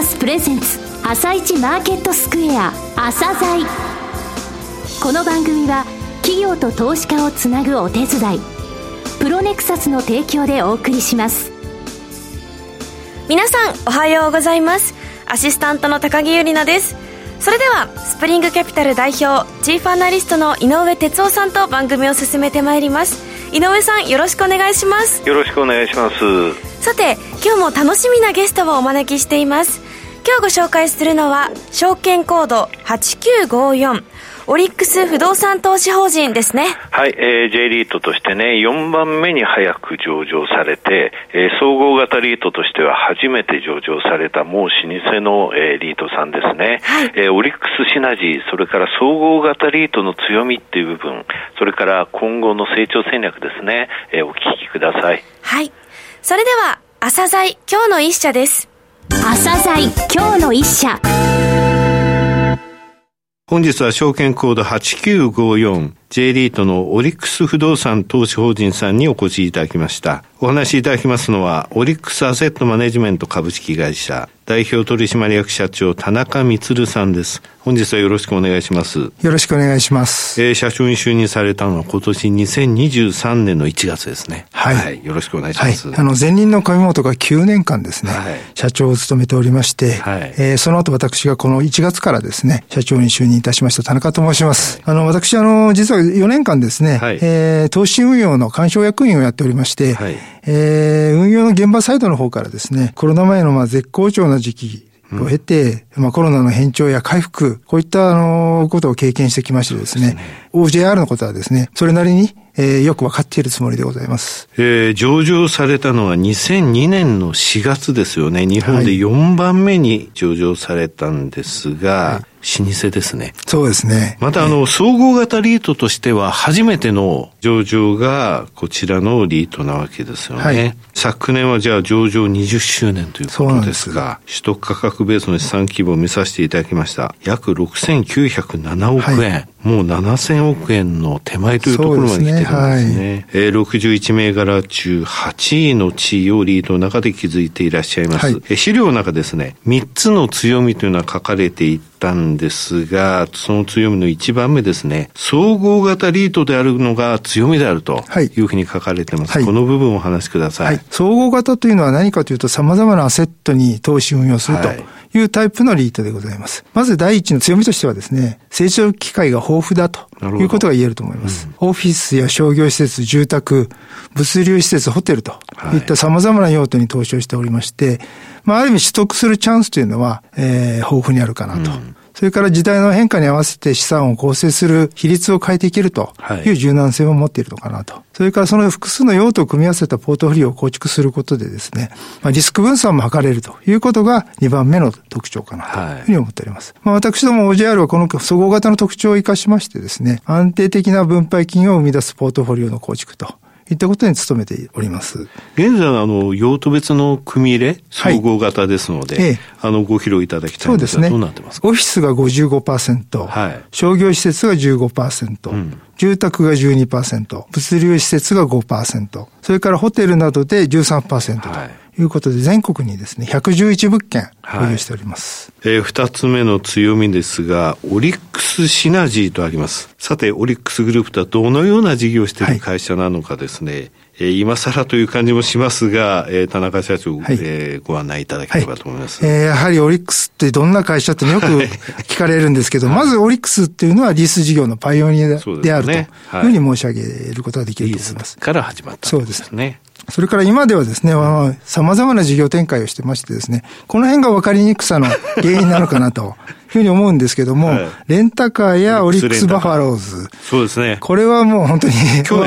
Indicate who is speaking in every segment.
Speaker 1: サスプレゼンツ朝一マーケットスクエア朝鮮。この番組は企業と投資家をつなぐお手伝いプロネクサスの提供でお送りします。
Speaker 2: 皆さんおはようございます。アシスタントの高木由里奈です。それではスプリングキャピタル代表チーフアナリストの井上哲夫さんと番組を進めてまいります。井上さんよろしくお願いします。
Speaker 3: よろしくお願いします
Speaker 2: さて今日も楽しみなゲストをお招きしています今日ご紹介するのは証券コード8954オリックス不動産投資法人ですね。
Speaker 3: はい、えー、J リートとしてね、4番目に早く上場されて、えー、総合型リートとしては初めて上場されたもう老舗の、えー、リートさんですね。はい、えー、オリックスシナジー、それから総合型リートの強みっていう部分、それから今後の成長戦略ですね、えー、お聞きください。
Speaker 2: はい。それでは、朝鮮今日の一社です。
Speaker 1: 朝鮮今日の一社。
Speaker 4: 本日は証券コード 8954J リートのオリックス不動産投資法人さんにお越しいただきました。お話しいただきますのは、オリックスアセットマネジメント株式会社代表取締役社長田中光さんです。本日はよろしくお願いします。よ
Speaker 5: ろしくお願いします。
Speaker 4: えー、社長に就任されたのは今年2023年の1月ですね。
Speaker 5: はい。は
Speaker 4: い、よろしくお願いします。
Speaker 5: はい、あの、前任の上本が9年間ですね、はい、社長を務めておりまして、はい、えー、その後私がこの1月からですね、社長に就任いたしました田中と申します。はい、あの、私、あの、実は4年間ですね、はい、えー、投資運用の干渉役員をやっておりまして、はい、えー、運用の現場サイドの方からですね、コロナ前のまあ絶好調な時期を経て、まあコロナの変調や回復、こういったあの、ことを経験してきましてですね、すね OJR のことはですね、それなりに、えー、よくわかっているつもりでございます。
Speaker 4: えー、上場されたのは2002年の4月ですよね。日本で4番目に上場されたんですが、はい老舗ですね。
Speaker 5: そうですね。
Speaker 4: また、あの、総合型リートとしては初めての上場がこちらのリートなわけですよね。はい、昨年はじゃあ上場20周年ということですが、す取得価格ベースの資産規模を見させていただきました。約6907億円。はいもう7000億円の手前というところまで来てるんですね。すねはい、えー、61銘柄中8位の地位をリードの中で築いていらっしゃいます。はい、え資料の中ですね、3つの強みというのは書かれていたんですが、その強みの1番目ですね、総合型リートであるのが強みであるというふうに書かれてます。はい、この部分をお話しください。はい、
Speaker 5: 総合型というのは何かというと様々なアセットに投資運用すると。いうタイプのリートでございます。まず第一の強みとしてはですね、成長機会が豊富だということが言えると思います。うん、オフィスや商業施設、住宅、物流施設、ホテルといった様々な用途に投資をしておりまして、まあ、ある意味取得するチャンスというのは、えー、豊富にあるかなと。うんそれから時代の変化に合わせて資産を構成する比率を変えていけるという柔軟性を持っているのかなと。それからその複数の用途を組み合わせたポートフォリオを構築することでですね、まあ、リスク分散も図れるということが2番目の特徴かなというふうに思っております。まあ、私ども OJR はこの総合型の特徴を生かしましてですね、安定的な分配金を生み出すポートフォリオの構築といったことに努めております。
Speaker 4: 現在、あの、用途別の組入れ、総合型ですので、はい、あの、ご披露いただきたいんですが、ね。どうなってますか？
Speaker 5: オフィスが55%、はい、商業施設が15%、うん、住宅が12%、物流施設が5%、それからホテルなどで13%と。はいいうことで、全国にですね、111物件保有しております。
Speaker 4: はい、えー、二つ目の強みですが、オリックスシナジーとあります。さて、オリックスグループとはどのような事業をしている会社なのかですね、はいえー、今更という感じもしますが、えー、田中社長、はい、えー、ご案内いただければと思います。
Speaker 5: はい、えー、やはりオリックスってどんな会社ってよく聞かれるんですけど、はい、まずオリックスっていうのはリース事業のパイオニアであるというふうに申し上げることができると思います。
Speaker 4: から始まった、
Speaker 5: そうですね。それから今ではですね、様々な事業展開をしてましてですね、この辺が分かりにくさの原因なのかなと。い うふうに思うんですけども、はい、レンタカーやオリックスバファローズ。
Speaker 4: そうですね。
Speaker 5: これはもう本当に、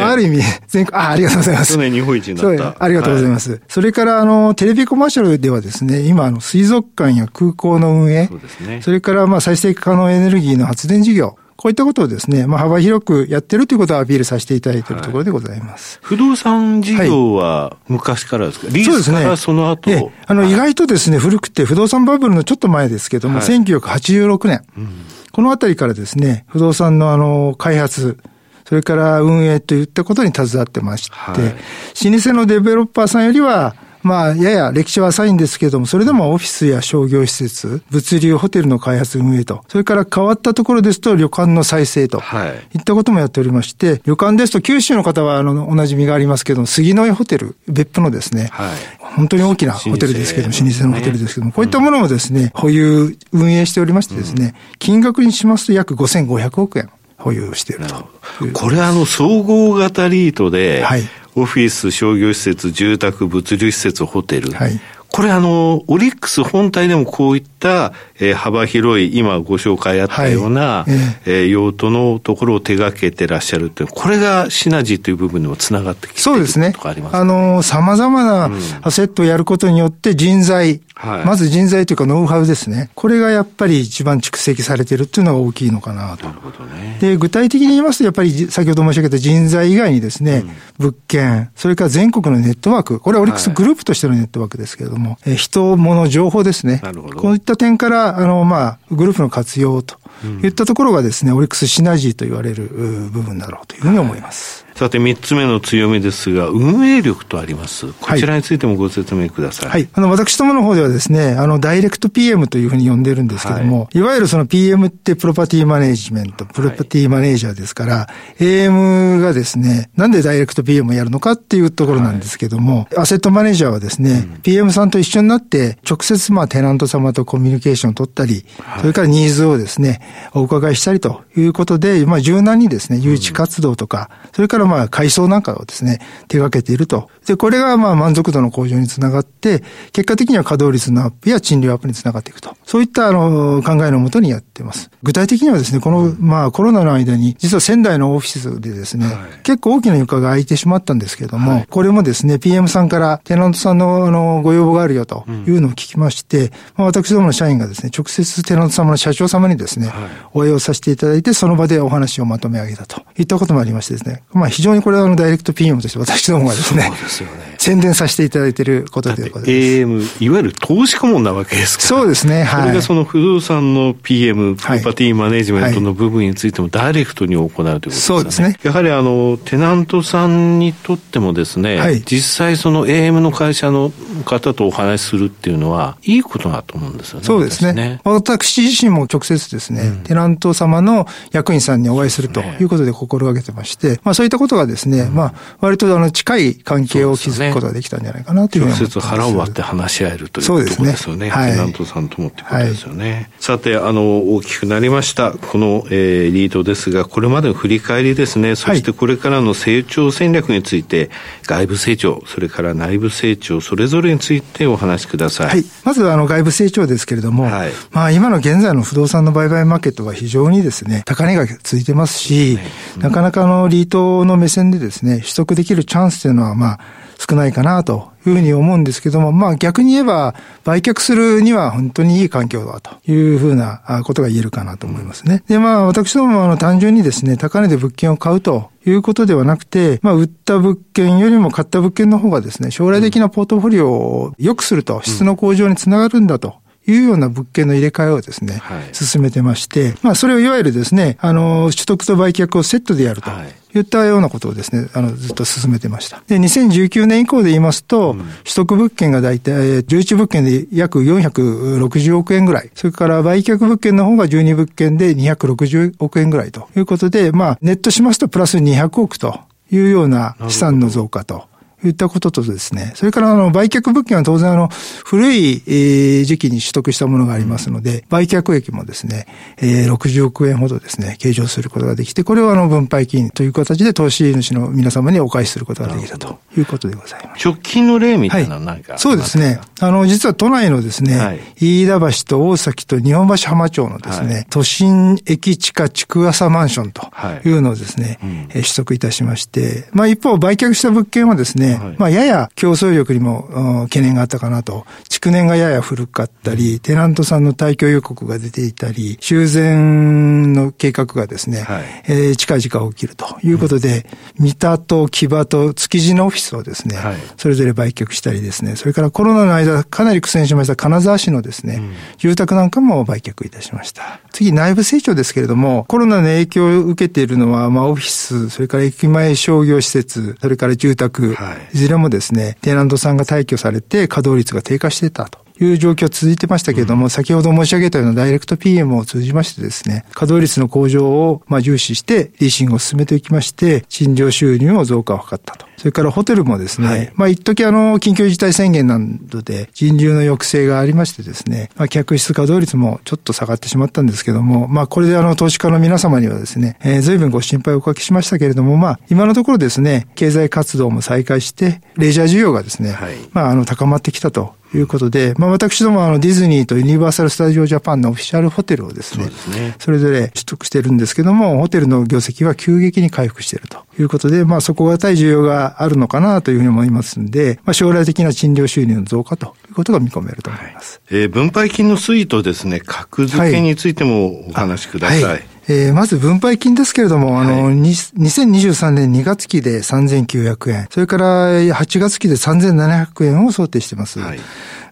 Speaker 5: ある意味、全国、あ、ありがとうございます。
Speaker 4: 去年日本一になった。
Speaker 5: ありがとうございます。はい、それから、あの、テレビコマーシャルではですね、今、あの、水族館や空港の運営、そうですね。それから、まあ、再生可能エネルギーの発電事業、こういったことをですね、まあ、幅広くやってるということをアピールさせていただいているところでございます。
Speaker 4: はい、不動産事業は昔からですか、はい、リースからその後、
Speaker 5: ね、あの、意外とですね、古くて不動産バブルのちょっと前ですけども、はい、1986年、うん、このあたりからですね、不動産のあの、開発、それから運営といったことに携わってまして、はい、老舗のデベロッパーさんよりは、まあ、やや歴史は浅いんですけれども、それでもオフィスや商業施設、物流、ホテルの開発運営と、それから変わったところですと旅館の再生と、はい、いったこともやっておりまして、旅館ですと九州の方はあのおなじみがありますけども、杉の井ホテル、別府のですね、はい、本当に大きなホテルですけども、老舗のホテルですけども、こういったものもですね、保有、運営しておりましてですね、金額にしますと約5500億円。保有していると。
Speaker 4: これあの総合型リートで、はい、オフィス、商業施設、住宅、物流施設、ホテル。はい、これあの、オリックス本体でもこういった、えー、幅広い、今ご紹介あったような、はい、えー、用途のところを手掛けてらっしゃるって、これがシナジーという部分にもつながってきて
Speaker 5: そうですね。あの、様々なアセットをやることによって人材、はい、まず人材というかノウハウですね。これがやっぱり一番蓄積されているっていうのが大きいのかなと。なるほどね。で、具体的に言いますと、やっぱり先ほど申し上げた人材以外にですね、うん、物件、それから全国のネットワーク、これはオリックスグループとしてのネットワークですけれども、はい、人、物、情報ですね。なるほど。こういった点から、あの、まあ、グループの活用といったところがですね、オリックスシナジーと言われる部分だろうというふうに思います。
Speaker 4: さて、三つ目の強みですが、運営力とあります。こちらについてもご説明ください。
Speaker 5: はい。あの、私どもの方ではですね、あの、ダイレクト PM というふうに呼んでるんですけども、はい、いわゆるその PM ってプロパティマネジメント、プロパティマネージャーですから、はい、AM がですね、なんでダイレクト PM をやるのかっていうところなんですけども、はい、アセットマネージャーはですね、うん、PM さんと一緒になって、直接まあテナント様とコミュニケーションを取ったり、それからニーズをですね、お伺いしたりということで、まあ柔軟にですね、誘致活動とか、それからまあ改装なんかをですね、手掛けていると。で、これがまあ満足度の向上につながって、結果的には稼働率のアップや賃料アップにつながっていくと。そういったあの考えのもとにやってます。具体的にはですね、このまあコロナの間に、実は仙台のオフィスでですね、はい、結構大きな床が空いてしまったんですけれども、はい、これもですね、PM さんからテナントさんのあのご要望があるよというのを聞きまして、うん、まあ、私どもの社員がですね、直接テナント様の社長様にですね、はい、お会いをさせていただいて、その場でお話をまとめ上げたといったこともありましてですね、まあ非常にこれはあのダイレクト PM として私どもがですね、すね宣伝させていただいていることでございます。
Speaker 4: AM、いわゆる投資顧問なわけですから。
Speaker 5: そうですね、はい。
Speaker 4: それがその不動産の PM、プロパティマネジメントの部分についてもダイレクトに行うということですね。そうですね。やはりあの、テナントさんにとってもですね、はい、実際その AM の会社の方とお話しするっていうのは、いいことだと思うんですよね。
Speaker 5: そうですね。ね私自身も直接ですね、うん、テナント様の役員さんにお会いするということで心がけてまして、まあそういったことがですね、うん、まあ割とあの近い関係を築くことができたんじゃないかなというふうに思います。
Speaker 4: 直接腹を割って話し合えるということですよね。はい、テナントさんともってことですよね。はい、さて、あの、大きくなりました、この、えー、リードですが、これまでの振り返りですね、そしてこれからの成長戦略について、外部成長、それから内部成長、それぞれについてお話しください。はい。
Speaker 5: まず、あの、外部成長ですけれども、はい、まあ、今の現在の不動産の売買マーケットは非常にですね、高値がついてますし、ねうん、なかなかのリートの目線でですね、取得できるチャンスというのは、まあ、少ないかなというふうに思うんですけども、まあ逆に言えば、売却するには本当にいい環境だというふうなことが言えるかなと思いますね。で、まあ私どもあの単純にですね、高値で物件を買うということではなくて、まあ売った物件よりも買った物件の方がですね、将来的なポートフォリオを良くすると、質の向上につながるんだというような物件の入れ替えをですね、はい、進めてまして、まあそれをいわゆるですね、あの、取得と売却をセットでやると。はいいったようなことをですね、あの、ずっと進めてました。で、2019年以降で言いますと、うん、取得物件が大体、11物件で約460億円ぐらい。それから売却物件の方が12物件で260億円ぐらいということで、まあ、ネットしますとプラス200億というような資産の増加と。いったこととですね、それからあの、売却物件は当然あの、古い、え時期に取得したものがありますので、売却益もですね、えー、60億円ほどですね、計上することができて、これをあの、分配金という形で投資主の皆様にお返しすることができたということでございます。
Speaker 4: 直近の例みたいなのは何か、
Speaker 5: はい、そうですね。あの、実は都内のですね、はい、飯田橋と大崎と日本橋浜町のですね、はい、都心駅地下築浅マンションとい。うのをですね、はいうん、取得いたしまして、まあ一方売却した物件はですね、はい、まあ、やや競争力にも懸念があったかなと。築年がやや古かったり、テナントさんの退去予告が出ていたり、修繕の計画がですね、はい、えー、近々起きるということで、うん、三田と木場と築地のオフィスをですね、はい、それぞれ売却したりですね、それからコロナの間かなり苦戦しました金沢市のですね、うん、住宅なんかも売却いたしました。次、内部成長ですけれども、コロナの影響を受けているのは、まあ、オフィス、それから駅前商業施設、それから住宅、はい、いずれもですね、テナントさんが退去されて稼働率が低下してたと。いう状況続いてましたけれども、うん、先ほど申し上げたようなダイレクト PM を通じましてですね、稼働率の向上をまあ重視してリーシングを進めていきまして、賃料収入を増加を図ったと。それからホテルもですね、はい、まあ一時あの、緊急事態宣言などで人流の抑制がありましてですね、まあ客室稼働率もちょっと下がってしまったんですけども、まあこれであの、投資家の皆様にはですね、えー、随分ご心配をおかけしましたけれども、まあ今のところですね、経済活動も再開して、レジャー需要がですね、はい、まああの、高まってきたということで、まあ私どもあのディズニーとユニバーサル・スタジオ・ジャパンのオフィシャルホテルをですね、そね。それぞれ取得してるんですけども、ホテルの業績は急激に回復しているということで、まあ底堅い需要があるのかなというふうに思いますんで、まあ将来的な賃料収入の増加ということが見込めると思います。
Speaker 6: はい、えー、分配金の推移とですね、格付けについてもお話しください。はい
Speaker 5: えー、まず分配金ですけれども、あの、はい、2023年2月期で3900円、それから8月期で3700円を想定しています。はい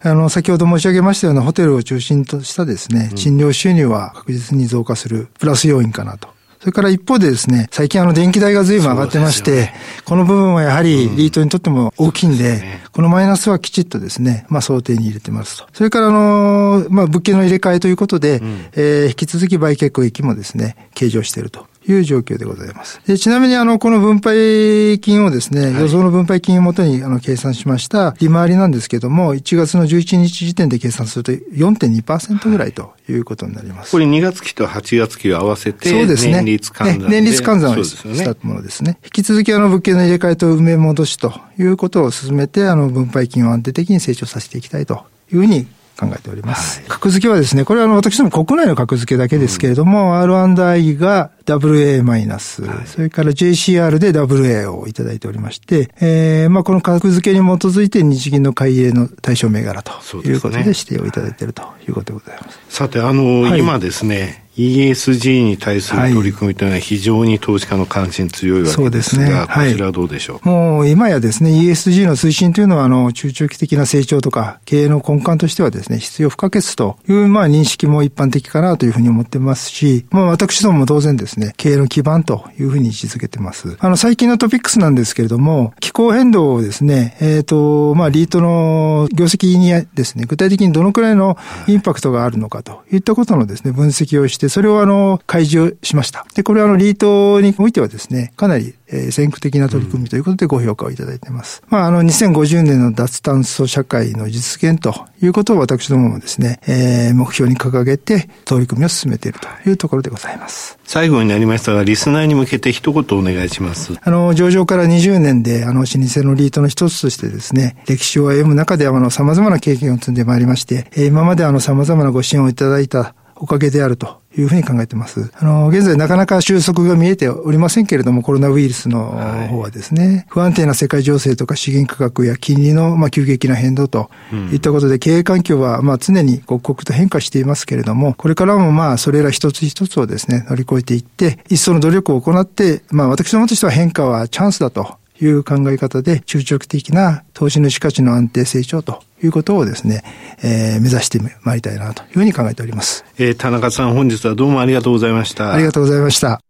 Speaker 5: あの、先ほど申し上げましたようなホテルを中心としたですね、賃料収入は確実に増加するプラス要因かなと。それから一方でですね、最近あの電気代が随分上がってまして、ね、この部分はやはりリートにとっても大きいんで、うんね、このマイナスはきちっとですね、まあ想定に入れてますと。それからあの、まあ物件の入れ替えということで、うん、えー、引き続き売却益もですね、計上していると。いう状況でございます。でちなみに、あの、この分配金をですね、予想の分配金をもとに、あの、計算しました利回りなんですけども、1月の11日時点で計算すると4.2%ぐらいということになります。
Speaker 6: これ2月期と8月期を合わせて、そうですね。年率換算
Speaker 5: 年率換算をしたものですね。引き続き、あの、物件の入れ替えと埋め戻しということを進めて、あの、分配金を安定的に成長させていきたいというふうに考えております。はい、格付けはですね、これはあの私ども国内の格付けだけですけれども、うん、R&I が WA マイナス、それから JCR で WA をいただいておりまして、えー、まあこの格付けに基づいて日銀の買い入れの対象銘柄ということで指定をいただいているということでございます。
Speaker 6: さて、あの、はい、今ですね、ESG に対する取り組みというのは非常に投資家の関心強いわけですが、ね、こちらはどうでしょ
Speaker 5: う、もう今やですね、ESG の推進というのは、あの、中長期的な成長とか、経営の根幹としてはですね、必要不可欠という、まあ、認識も一般的かなというふうに思ってますし、まあ、私どもも当然ですね、経営の基盤というふうに位置づけてます。あの、最近のトピックスなんですけれども、気候変動をですね、えっ、ー、と、まあ、リートの業績にですね、具体的にどのくらいのインパクトがあるのかといったことのですね、分析をして、それをあの、開示をしました。で、これはあの、リートにおいてはですね、かなり、えー、先駆的な取り組みということでご評価をいただいています。うん、まあ、あの、2050年の脱炭素社会の実現ということを私どももですね、えー、目標に掲げて取り組みを進めているというところでございます。
Speaker 6: 最後になりましたが、リスナーに向けて一言お願いします。
Speaker 5: あの、上場から20年で、あの、老舗のリートの一つとしてですね、歴史を歩む中で、あの、様々な経験を積んでまいりまして、えー、今まであの、様々なご支援をいただいたおかげであるというふうに考えてます。あの、現在なかなか収束が見えておりませんけれども、コロナウイルスの方はですね、はい、不安定な世界情勢とか資源価格や金利のまあ急激な変動といったことで、経営環境はまあ常に刻々と変化していますけれども、これからもまあそれら一つ一つをですね、乗り越えていって、一層の努力を行って、まあ私どもとしては変化はチャンスだという考え方で、中長期的な投資主価値の安定成長ということをですね、えー、目指してまいりたいなというふうに考えております。
Speaker 6: えー、田中さん本日はどうもありがとうございました。
Speaker 5: ありがとうございました。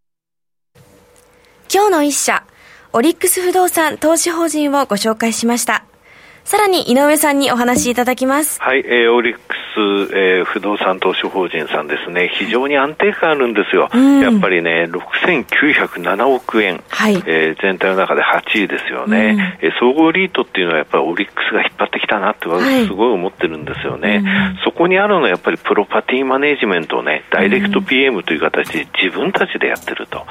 Speaker 2: 今日の一社、オリックス不動産投資法人をご紹介しました。さらに井上さんにお話しいただきます。
Speaker 4: はい、えー、オリックス、えー、不動産投資法人さんですね、非常に安定感あるんですよ。うん、やっぱりね、6907億円、はい、えー、全体の中で8位ですよね、うん、えー、総合リートっていうのはやっぱりオリックスが引っ張ってきたなって私すごい思ってるんですよね。はい、そこにあるのはやっぱりプロパティマネジメントをね、ダイレクト PM という形で自分たちでやってると。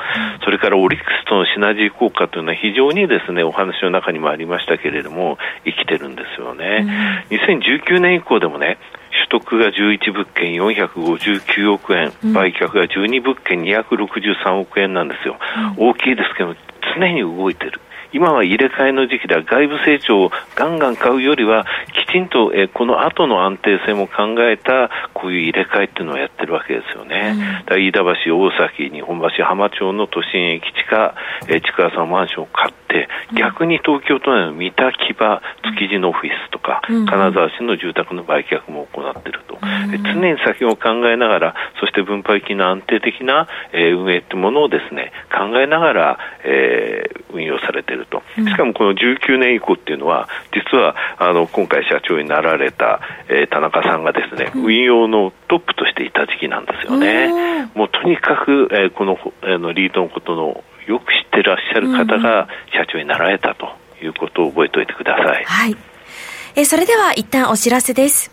Speaker 4: それからオリックスとのシナジー効果というのは非常にですね、お話の中にもありましたけれども、生きてるんですよね。うん、2019年以降でもね、取得が11物件459億円、売却が12物件263億円なんですよ。うん、大きいですけど、常に動いてる。今は入れ替えの時期では外部成長をガンガン買うよりはちんと、えー、この後の安定性も考えたこういう入れ替えっていうのをやってるわけですよね。うん、飯田橋、大崎、日本橋、浜町の都心駅地下、えー、地下さんマンションを買って、逆に東京都内の三田、木場、築地のオフィスとか、金沢市の住宅の売却も行っていると、常に先を考えながら、そして分配金の安定的な、えー、運営というものをですね考えながら、えー、運用されていると、しかもこの19年以降っていうのは、実はあの今回社長になられた、えー、田中さんがですね、運用のトップとしていた時期なんですよね。もうとにかく、えー、この、えー、のリードのことのよく知ってらっしゃる方が社長になられたということを覚えておいてください。
Speaker 2: はい。えー、それでは一旦お知らせです。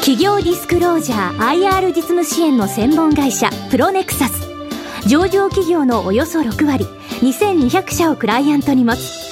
Speaker 1: 企業ディスクロージャー IR 実務支援の専門会社プロネクサス上場企業のおよそ6割2200社をクライアントに持つ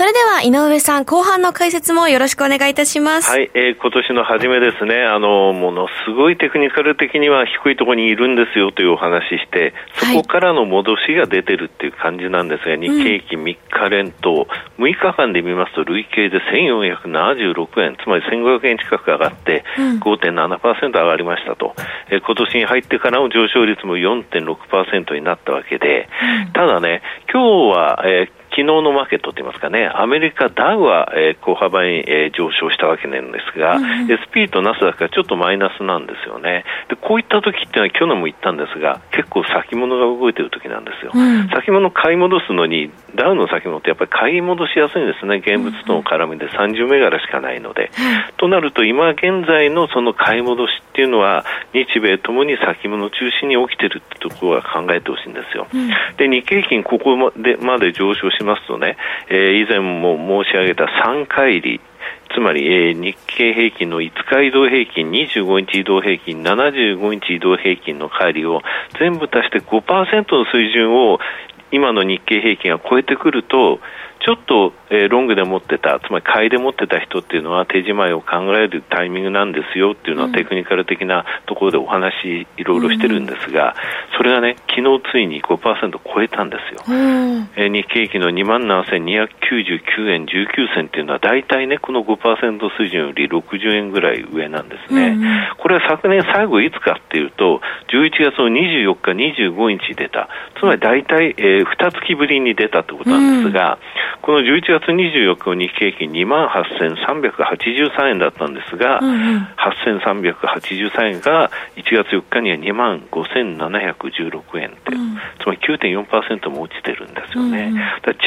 Speaker 2: それでは井上さん、後半の解説もよろしくお願いいたします。
Speaker 4: はい、えー、今年の初めですね、あの、ものすごいテクニカル的には低いところにいるんですよというお話して、そこからの戻しが出てるっていう感じなんですが、はい、日経平均3日連投、うん、6日間で見ますと累計で1476円、つまり1500円近く上がって、5.7%上がりましたと、えー、今年に入ってからの上昇率も4.6%になったわけで、うん、ただね、今日は、えー昨日のマーケットといいますかね、アメリカダウは、えー、小幅に、えー、上昇したわけなんですが、うん、SP とナスダックはちょっとマイナスなんですよね。で、こういった時っていうのは去年も言ったんですが、結構先物が動いてる時なんですよ。うん、先物買い戻すのに、ダウの先物ってやっぱり買い戻しやすいんですね。現物との絡みで30銘柄しかないので。うん、となると、今現在のその買い戻しっていうのは、日米ともに先物中心に起きてるってところは考えてほしいんですよ。で、日経平均ここまでまで上昇しますとね、えー、以前も申し上げた3回り、つまり、えー、日経平均の5日移動平均、25日移動平均、75日移動平均の乖離を全部足して5%の水準を今の日経平均が超えてくると、ちょっと、えー、ロングで持ってた、つまり買いで持ってた人っていうのは手仕舞いを考えるタイミングなんですよっていうのは、テクニカル的なところでお話いろいろしてるんですが、それがね、昨日ついに5%超えたんですよ。えー、日経平均の2万7299円19銭っていうのは大体ね、この5%水準より60円ぐらい上なんですね。これは昨年最後いつかっていうと、11月の24日、25日出た。つまり大体、えー、2月ぶりに出たってことなんですが、この11月24日の日経平均2万8383円だったんですが、うんうん、8383円が1月4日には2万5716円って、うん、つまり9.4%も落ちてるんですよね。うんうん、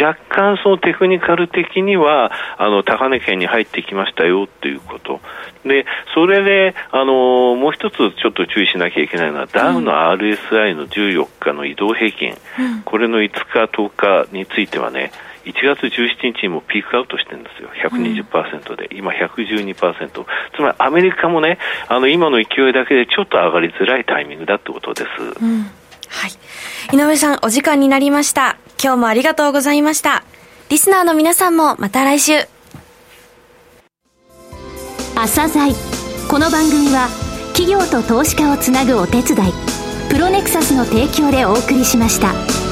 Speaker 4: 若干そのテクニカル的には、あの、高値圏に入ってきましたよっていうこと。で、それで、あの、もう一つちょっと注意しなきゃいけないのは、ダウの RSI の14日の移動平均、うん、これの5日、10日についてはね、1月17日にもピークアウトしてるんですよ、120%で、うん、今112%、つまりアメリカもね、あの今の勢いだけでちょっと上がりづらいタイミングだってことです。うん、
Speaker 2: はい。井上さん、お時間になりました。今日もありがとうございました。リスナーの皆さんもまた来週。
Speaker 1: 朝鮮この番組は企業と投資家をつなぐお手伝いプロネクサスの提供でお送りしました。